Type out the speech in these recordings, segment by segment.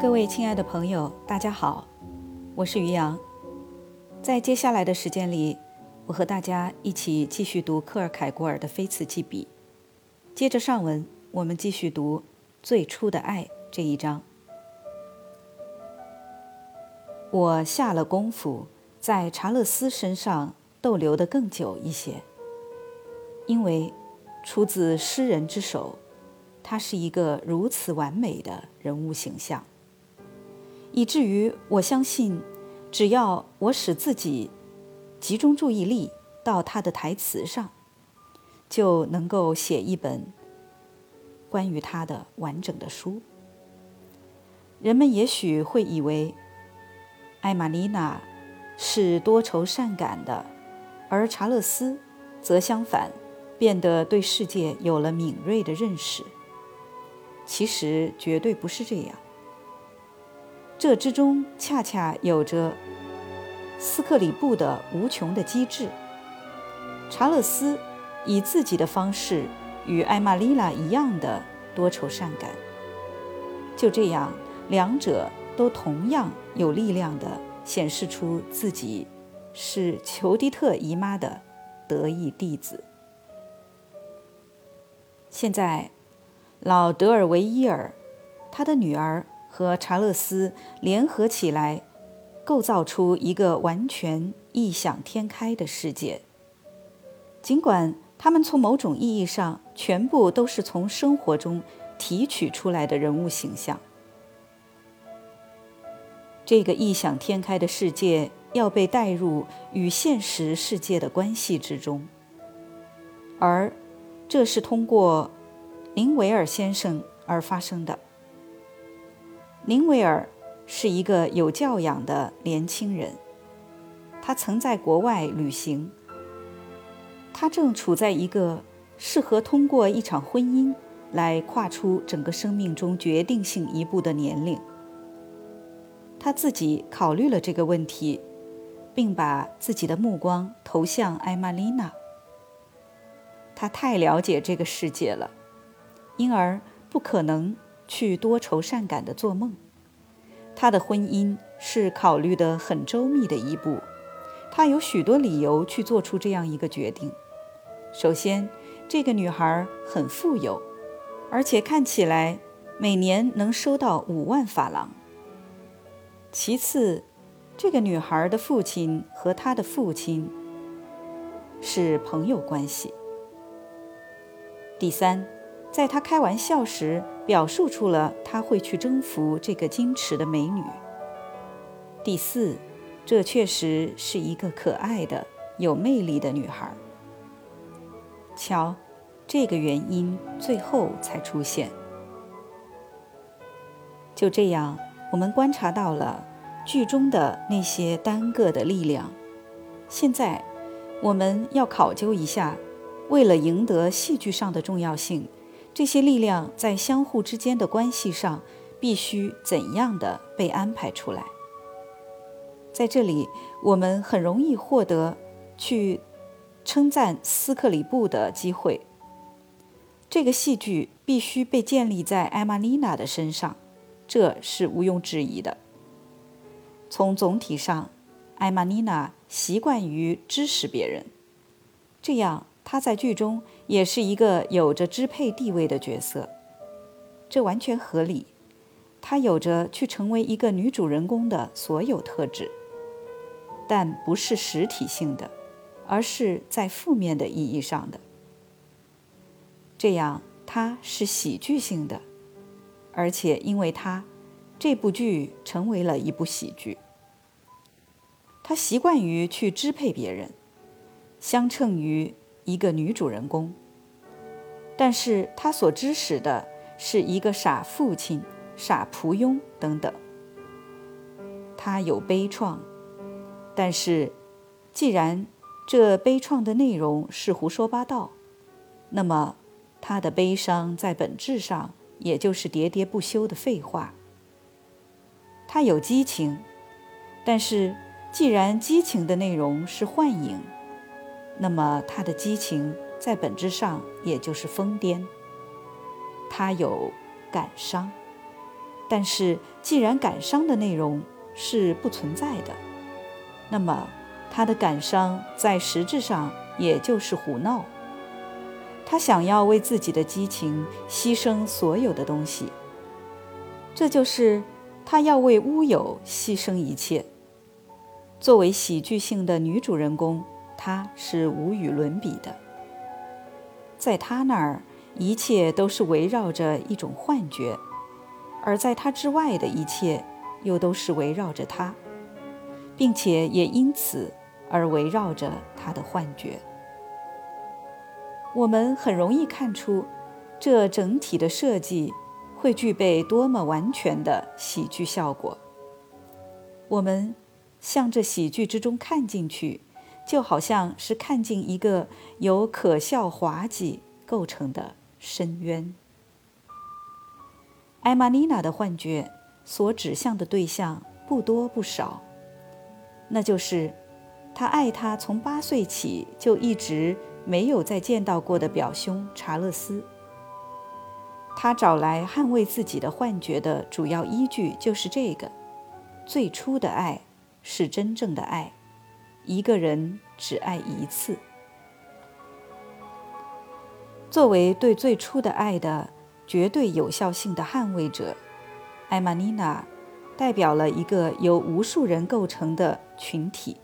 各位亲爱的朋友，大家好，我是于洋。在接下来的时间里，我和大家一起继续读克尔凯郭尔的《非此即彼》。接着上文，我们继续读《最初的爱》这一章。我下了功夫，在查勒斯身上逗留得更久一些，因为出自诗人之手，他是一个如此完美的人物形象。以至于我相信，只要我使自己集中注意力到他的台词上，就能够写一本关于他的完整的书。人们也许会以为艾玛丽娜是多愁善感的，而查勒斯则相反，变得对世界有了敏锐的认识。其实绝对不是这样。这之中恰恰有着斯克里布的无穷的机智。查勒斯以自己的方式与艾玛丽拉一样的多愁善感，就这样，两者都同样有力量地显示出自己是裘迪特姨妈的得意弟子。现在，老德尔维伊尔，他的女儿。和查勒斯联合起来，构造出一个完全异想天开的世界。尽管他们从某种意义上全部都是从生活中提取出来的人物形象，这个异想天开的世界要被带入与现实世界的关系之中，而这是通过林维尔先生而发生的。林维尔是一个有教养的年轻人，他曾在国外旅行。他正处在一个适合通过一场婚姻来跨出整个生命中决定性一步的年龄。他自己考虑了这个问题，并把自己的目光投向艾玛丽娜。他太了解这个世界了，因而不可能。去多愁善感的做梦，他的婚姻是考虑得很周密的一步，他有许多理由去做出这样一个决定。首先，这个女孩很富有，而且看起来每年能收到五万法郎。其次，这个女孩的父亲和他的父亲是朋友关系。第三。在他开玩笑时，表述出了他会去征服这个矜持的美女。第四，这确实是一个可爱的、有魅力的女孩。瞧，这个原因最后才出现。就这样，我们观察到了剧中的那些单个的力量。现在，我们要考究一下，为了赢得戏剧上的重要性。这些力量在相互之间的关系上，必须怎样的被安排出来？在这里，我们很容易获得去称赞斯克里布的机会。这个戏剧必须被建立在艾玛丽娜的身上，这是毋庸置疑的。从总体上，艾玛丽娜习惯于支持别人，这样。她在剧中也是一个有着支配地位的角色，这完全合理。她有着去成为一个女主人公的所有特质，但不是实体性的，而是在负面的意义上的。这样，她是喜剧性的，而且因为她，这部剧成为了一部喜剧。她习惯于去支配别人，相称于。一个女主人公，但是她所指使的是一个傻父亲、傻仆佣等等。她有悲怆，但是既然这悲怆的内容是胡说八道，那么她的悲伤在本质上也就是喋喋不休的废话。她有激情，但是既然激情的内容是幻影。那么，他的激情在本质上也就是疯癫。他有感伤，但是既然感伤的内容是不存在的，那么他的感伤在实质上也就是胡闹。他想要为自己的激情牺牲所有的东西，这就是他要为乌有牺牲一切。作为喜剧性的女主人公，他是无与伦比的。在他那儿，一切都是围绕着一种幻觉，而在他之外的一切又都是围绕着他，并且也因此而围绕着他的幻觉。我们很容易看出，这整体的设计会具备多么完全的喜剧效果。我们向这喜剧之中看进去，就好像是看见一个由可笑滑稽构成的深渊。艾玛妮娜的幻觉所指向的对象不多不少，那就是她爱他从八岁起就一直。没有再见到过的表兄查勒斯，他找来捍卫自己的幻觉的主要依据就是这个：最初的爱是真正的爱，一个人只爱一次。作为对最初的爱的绝对有效性的捍卫者，艾玛妮娜代表了一个由无数人构成的群体。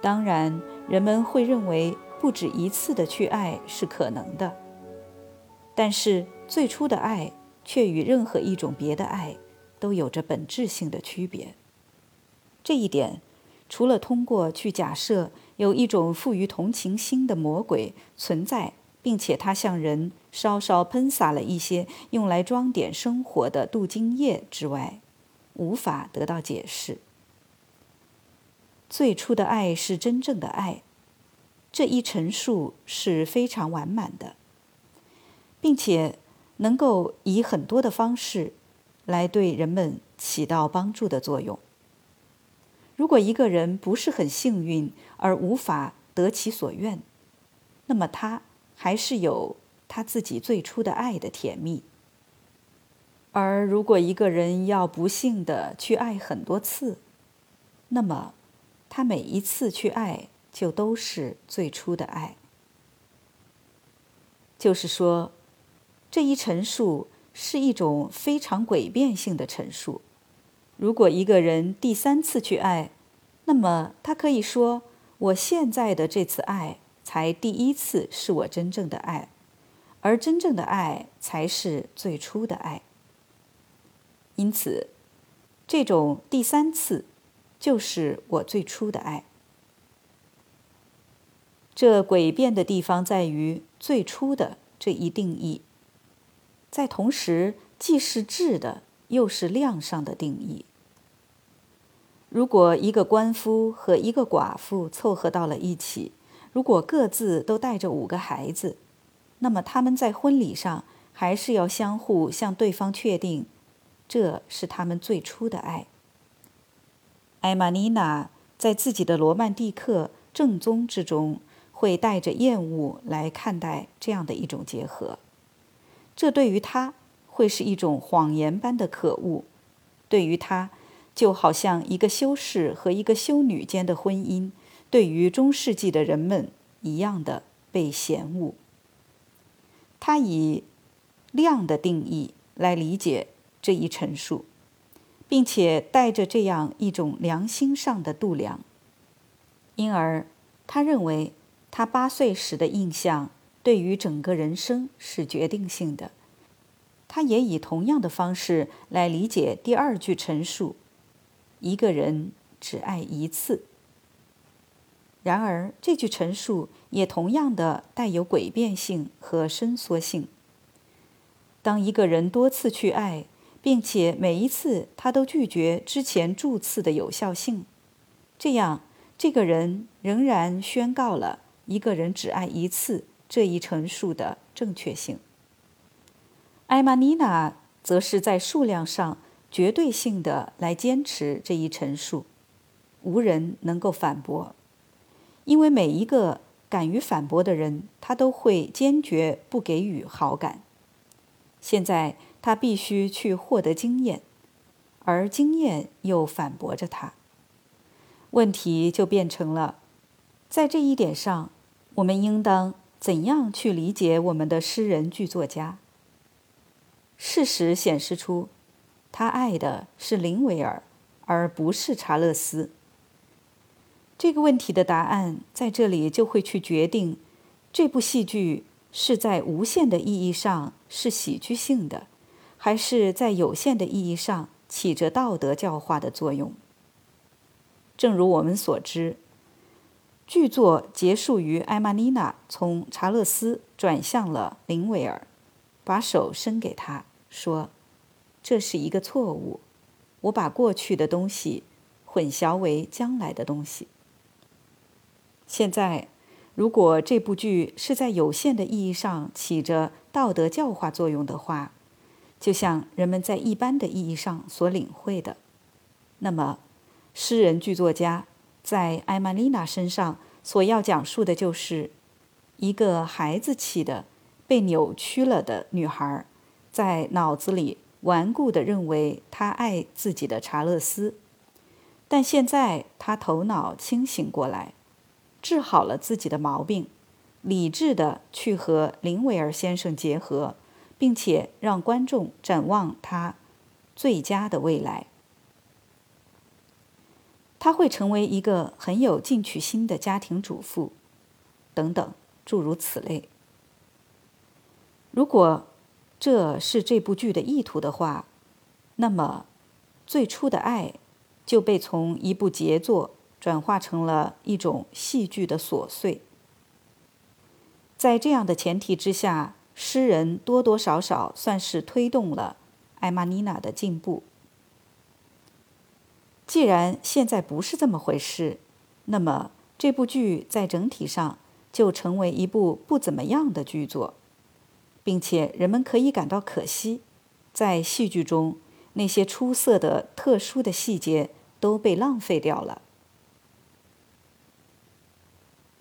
当然。人们会认为不止一次的去爱是可能的，但是最初的爱却与任何一种别的爱都有着本质性的区别。这一点，除了通过去假设有一种富于同情心的魔鬼存在，并且他向人稍稍喷洒了一些用来装点生活的镀金液之外，无法得到解释。最初的爱是真正的爱，这一陈述是非常完满的，并且能够以很多的方式来对人们起到帮助的作用。如果一个人不是很幸运而无法得其所愿，那么他还是有他自己最初的爱的甜蜜；而如果一个人要不幸的去爱很多次，那么。他每一次去爱，就都是最初的爱。就是说，这一陈述是一种非常诡辩性的陈述。如果一个人第三次去爱，那么他可以说：“我现在的这次爱，才第一次是我真正的爱，而真正的爱才是最初的爱。”因此，这种第三次。就是我最初的爱。这诡辩的地方在于“最初的”这一定义，在同时既是质的，又是量上的定义。如果一个官夫和一个寡妇凑合到了一起，如果各自都带着五个孩子，那么他们在婚礼上还是要相互向对方确定，这是他们最初的爱。艾玛妮娜在自己的罗曼蒂克正宗之中，会带着厌恶来看待这样的一种结合。这对于她会是一种谎言般的可恶，对于他就好像一个修士和一个修女间的婚姻，对于中世纪的人们一样的被嫌恶。他以量的定义来理解这一陈述。并且带着这样一种良心上的度量，因而他认为他八岁时的印象对于整个人生是决定性的。他也以同样的方式来理解第二句陈述：一个人只爱一次。然而，这句陈述也同样的带有诡辩性和伸缩性。当一个人多次去爱，并且每一次他都拒绝之前注次的有效性，这样这个人仍然宣告了一个人只爱一次这一陈述的正确性。艾玛妮娜则是在数量上绝对性的来坚持这一陈述，无人能够反驳，因为每一个敢于反驳的人，他都会坚决不给予好感。现在。他必须去获得经验，而经验又反驳着他。问题就变成了，在这一点上，我们应当怎样去理解我们的诗人剧作家？事实显示出，他爱的是林维尔，而不是查勒斯。这个问题的答案在这里就会去决定，这部戏剧是在无限的意义上是喜剧性的，还是在有限的意义上起着道德教化的作用。正如我们所知，剧作结束于艾玛妮娜从查勒斯转向了林维尔，把手伸给他，说：“这是一个错误，我把过去的东西混淆为将来的东西。”现在，如果这部剧是在有限的意义上起着道德教化作用的话，就像人们在一般的意义上所领会的，那么。诗人剧作家在艾玛丽娜身上所要讲述的就是，一个孩子气的、被扭曲了的女孩，在脑子里顽固地认为他爱自己的查勒斯，但现在他头脑清醒过来，治好了自己的毛病，理智地去和林维尔先生结合，并且让观众展望他最佳的未来。他会成为一个很有进取心的家庭主妇，等等，诸如此类。如果这是这部剧的意图的话，那么最初的爱就被从一部杰作转化成了一种戏剧的琐碎。在这样的前提之下，诗人多多少少算是推动了艾玛妮娜的进步。既然现在不是这么回事，那么这部剧在整体上就成为一部不怎么样的剧作，并且人们可以感到可惜，在戏剧中那些出色的、特殊的细节都被浪费掉了。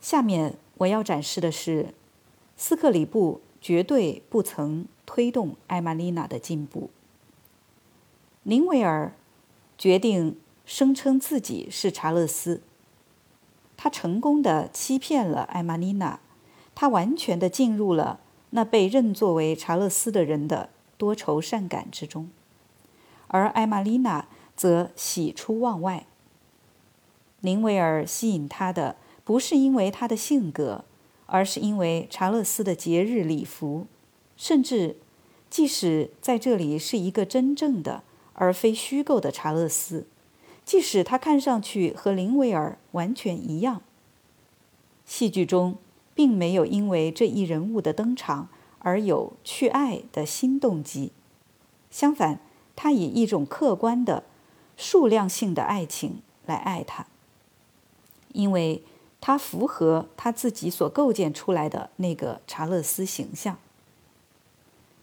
下面我要展示的是，斯克里布绝对不曾推动艾玛丽娜的进步。林维尔决定。声称自己是查勒斯，他成功的欺骗了艾玛丽娜，他完全的进入了那被认作为查勒斯的人的多愁善感之中，而艾玛丽娜则喜出望外。林维尔吸引他的不是因为他的性格，而是因为查勒斯的节日礼服，甚至即使在这里是一个真正的而非虚构的查勒斯。即使他看上去和林维尔完全一样，戏剧中并没有因为这一人物的登场而有去爱的新动机。相反，他以一种客观的、数量性的爱情来爱他，因为他符合他自己所构建出来的那个查勒斯形象。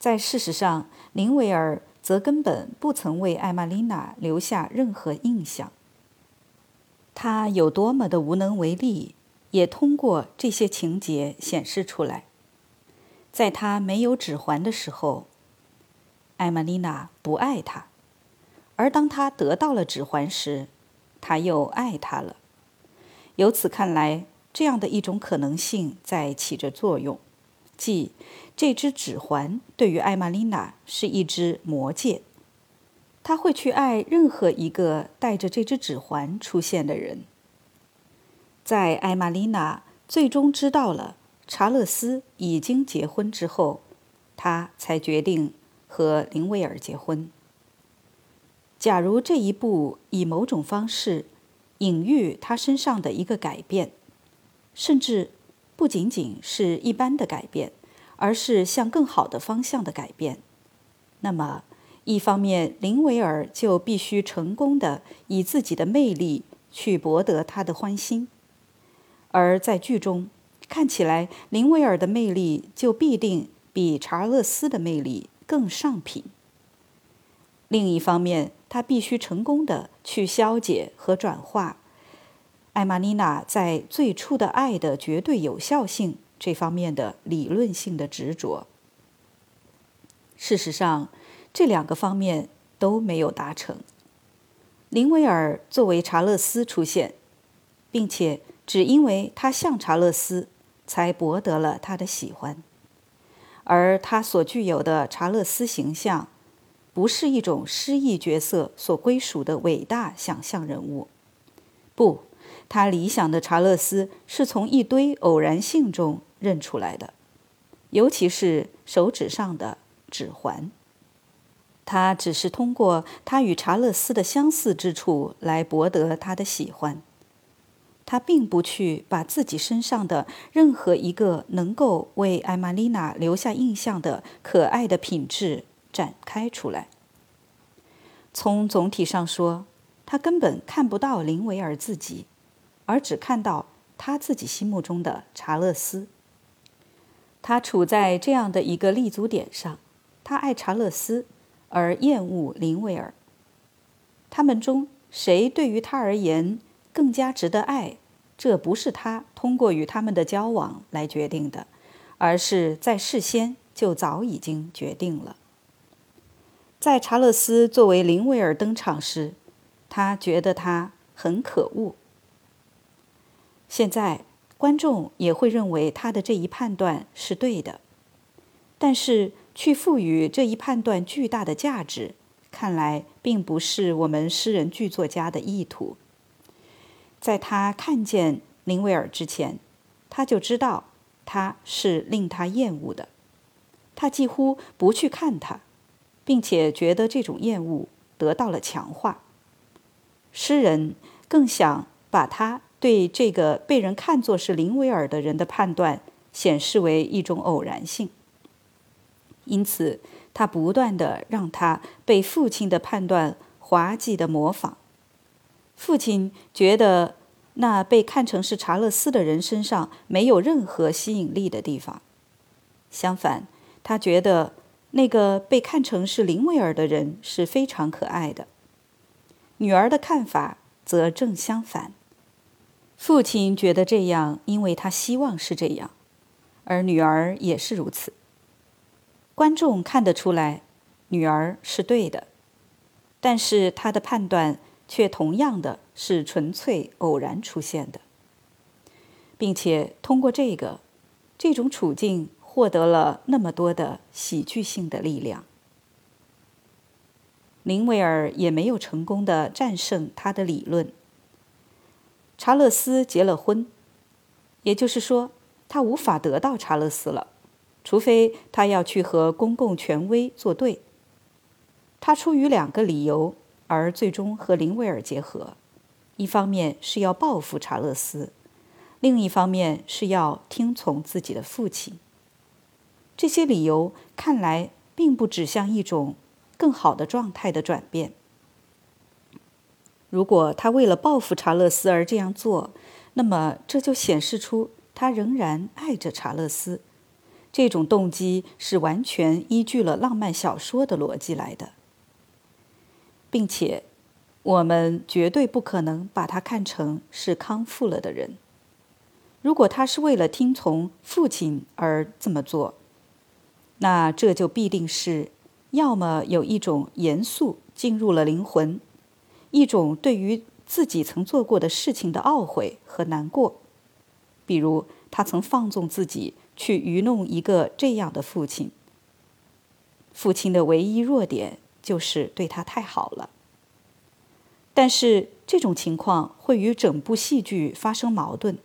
在事实上，林维尔。则根本不曾为艾玛丽娜留下任何印象。他有多么的无能为力，也通过这些情节显示出来。在他没有指环的时候，艾玛丽娜不爱他；而当他得到了指环时，他又爱他了。由此看来，这样的一种可能性在起着作用。即，这只指环对于艾玛丽娜是一只魔戒，她会去爱任何一个带着这只指环出现的人。在艾玛丽娜最终知道了查勒斯已经结婚之后，她才决定和林威尔结婚。假如这一步以某种方式隐喻他身上的一个改变，甚至。不仅仅是一般的改变，而是向更好的方向的改变。那么，一方面，林维尔就必须成功的以自己的魅力去博得他的欢心；而在剧中，看起来林威尔的魅力就必定比查勒斯的魅力更上品。另一方面，他必须成功的去消解和转化。艾玛妮娜在最初的爱的绝对有效性这方面的理论性的执着。事实上，这两个方面都没有达成。林威尔作为查勒斯出现，并且只因为他像查勒斯，才博得了他的喜欢。而他所具有的查勒斯形象，不是一种诗意角色所归属的伟大想象人物。不，他理想的查勒斯是从一堆偶然性中认出来的，尤其是手指上的指环。他只是通过他与查勒斯的相似之处来博得他的喜欢。他并不去把自己身上的任何一个能够为艾玛丽娜留下印象的可爱的品质展开出来。从总体上说，他根本看不到林维尔自己，而只看到他自己心目中的查勒斯。他处在这样的一个立足点上：他爱查勒斯，而厌恶林维尔。他们中谁对于他而言？更加值得爱，这不是他通过与他们的交往来决定的，而是在事先就早已经决定了。在查勒斯作为林威尔登场时，他觉得他很可恶。现在观众也会认为他的这一判断是对的，但是去赋予这一判断巨大的价值，看来并不是我们诗人剧作家的意图。在他看见林威尔之前，他就知道他是令他厌恶的。他几乎不去看他，并且觉得这种厌恶得到了强化。诗人更想把他对这个被人看作是林威尔的人的判断显示为一种偶然性，因此他不断的让他被父亲的判断滑稽的模仿。父亲觉得那被看成是查勒斯的人身上没有任何吸引力的地方，相反，他觉得那个被看成是林威尔的人是非常可爱的。女儿的看法则正相反，父亲觉得这样，因为他希望是这样，而女儿也是如此。观众看得出来，女儿是对的，但是他的判断。却同样的是纯粹偶然出现的，并且通过这个这种处境获得了那么多的喜剧性的力量。林维尔也没有成功的战胜他的理论。查勒斯结了婚，也就是说，他无法得到查勒斯了，除非他要去和公共权威作对。他出于两个理由。而最终和林威尔结合，一方面是要报复查勒斯，另一方面是要听从自己的父亲。这些理由看来并不指向一种更好的状态的转变。如果他为了报复查勒斯而这样做，那么这就显示出他仍然爱着查勒斯。这种动机是完全依据了浪漫小说的逻辑来的。并且，我们绝对不可能把他看成是康复了的人。如果他是为了听从父亲而这么做，那这就必定是要么有一种严肃进入了灵魂，一种对于自己曾做过的事情的懊悔和难过，比如他曾放纵自己去愚弄一个这样的父亲。父亲的唯一弱点。就是对他太好了，但是这种情况会与整部戏剧发生矛盾。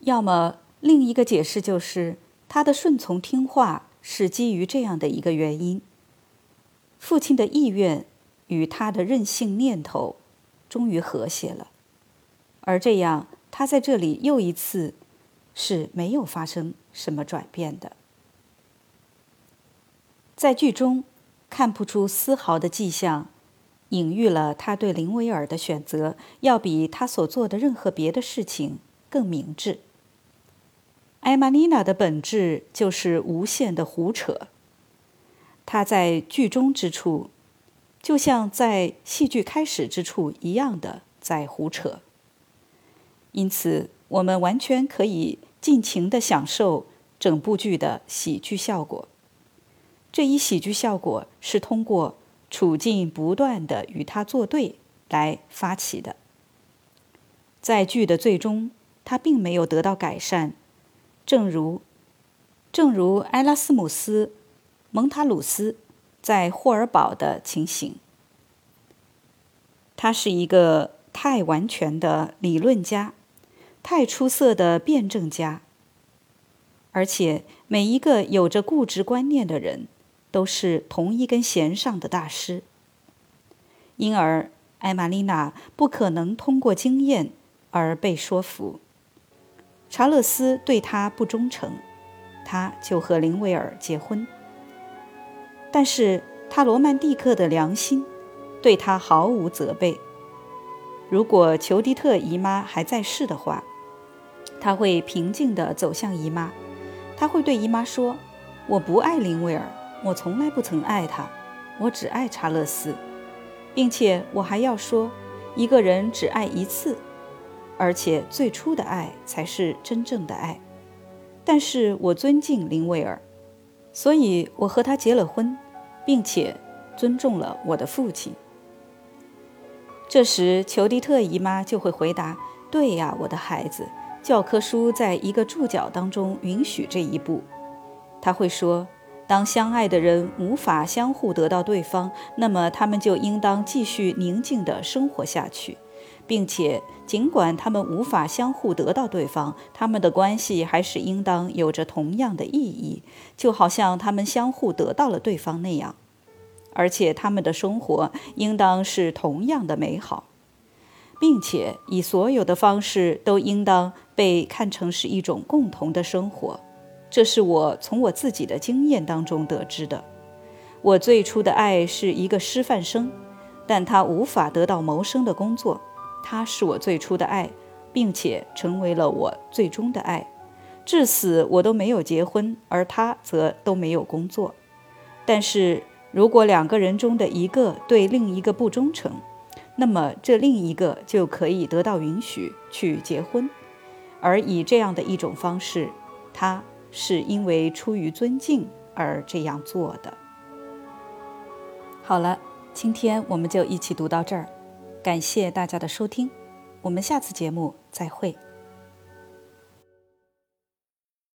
要么另一个解释就是他的顺从听话是基于这样的一个原因：父亲的意愿与他的任性念头终于和谐了，而这样他在这里又一次是没有发生什么转变的，在剧中。看不出丝毫的迹象，隐喻了他对林维尔的选择要比他所做的任何别的事情更明智。艾玛丽娜的本质就是无限的胡扯，她在剧中之处，就像在戏剧开始之处一样的在胡扯。因此，我们完全可以尽情的享受整部剧的喜剧效果。这一喜剧效果是通过处境不断的与他作对来发起的。在剧的最终，他并没有得到改善，正如正如埃拉斯姆斯·蒙塔鲁斯在霍尔堡的情形。他是一个太完全的理论家，太出色的辩证家。而且每一个有着固执观念的人，都是同一根弦上的大师。因而，艾玛丽娜不可能通过经验而被说服。查勒斯对她不忠诚，他就和林维尔结婚。但是他罗曼蒂克的良心对他毫无责备。如果裘迪特姨妈还在世的话，他会平静地走向姨妈。他会对姨妈说：“我不爱林威尔，我从来不曾爱他，我只爱查勒斯，并且我还要说，一个人只爱一次，而且最初的爱才是真正的爱。但是我尊敬林威尔，所以我和他结了婚，并且尊重了我的父亲。”这时，裘迪特姨妈就会回答：“对呀，我的孩子。”教科书在一个注脚当中允许这一步。他会说：“当相爱的人无法相互得到对方，那么他们就应当继续宁静地生活下去，并且尽管他们无法相互得到对方，他们的关系还是应当有着同样的意义，就好像他们相互得到了对方那样，而且他们的生活应当是同样的美好。”并且以所有的方式都应当被看成是一种共同的生活，这是我从我自己的经验当中得知的。我最初的爱是一个师范生，但他无法得到谋生的工作。他是我最初的爱，并且成为了我最终的爱。至死我都没有结婚，而他则都没有工作。但是如果两个人中的一个对另一个不忠诚，那么，这另一个就可以得到允许去结婚，而以这样的一种方式，他是因为出于尊敬而这样做的。好了，今天我们就一起读到这儿，感谢大家的收听，我们下次节目再会。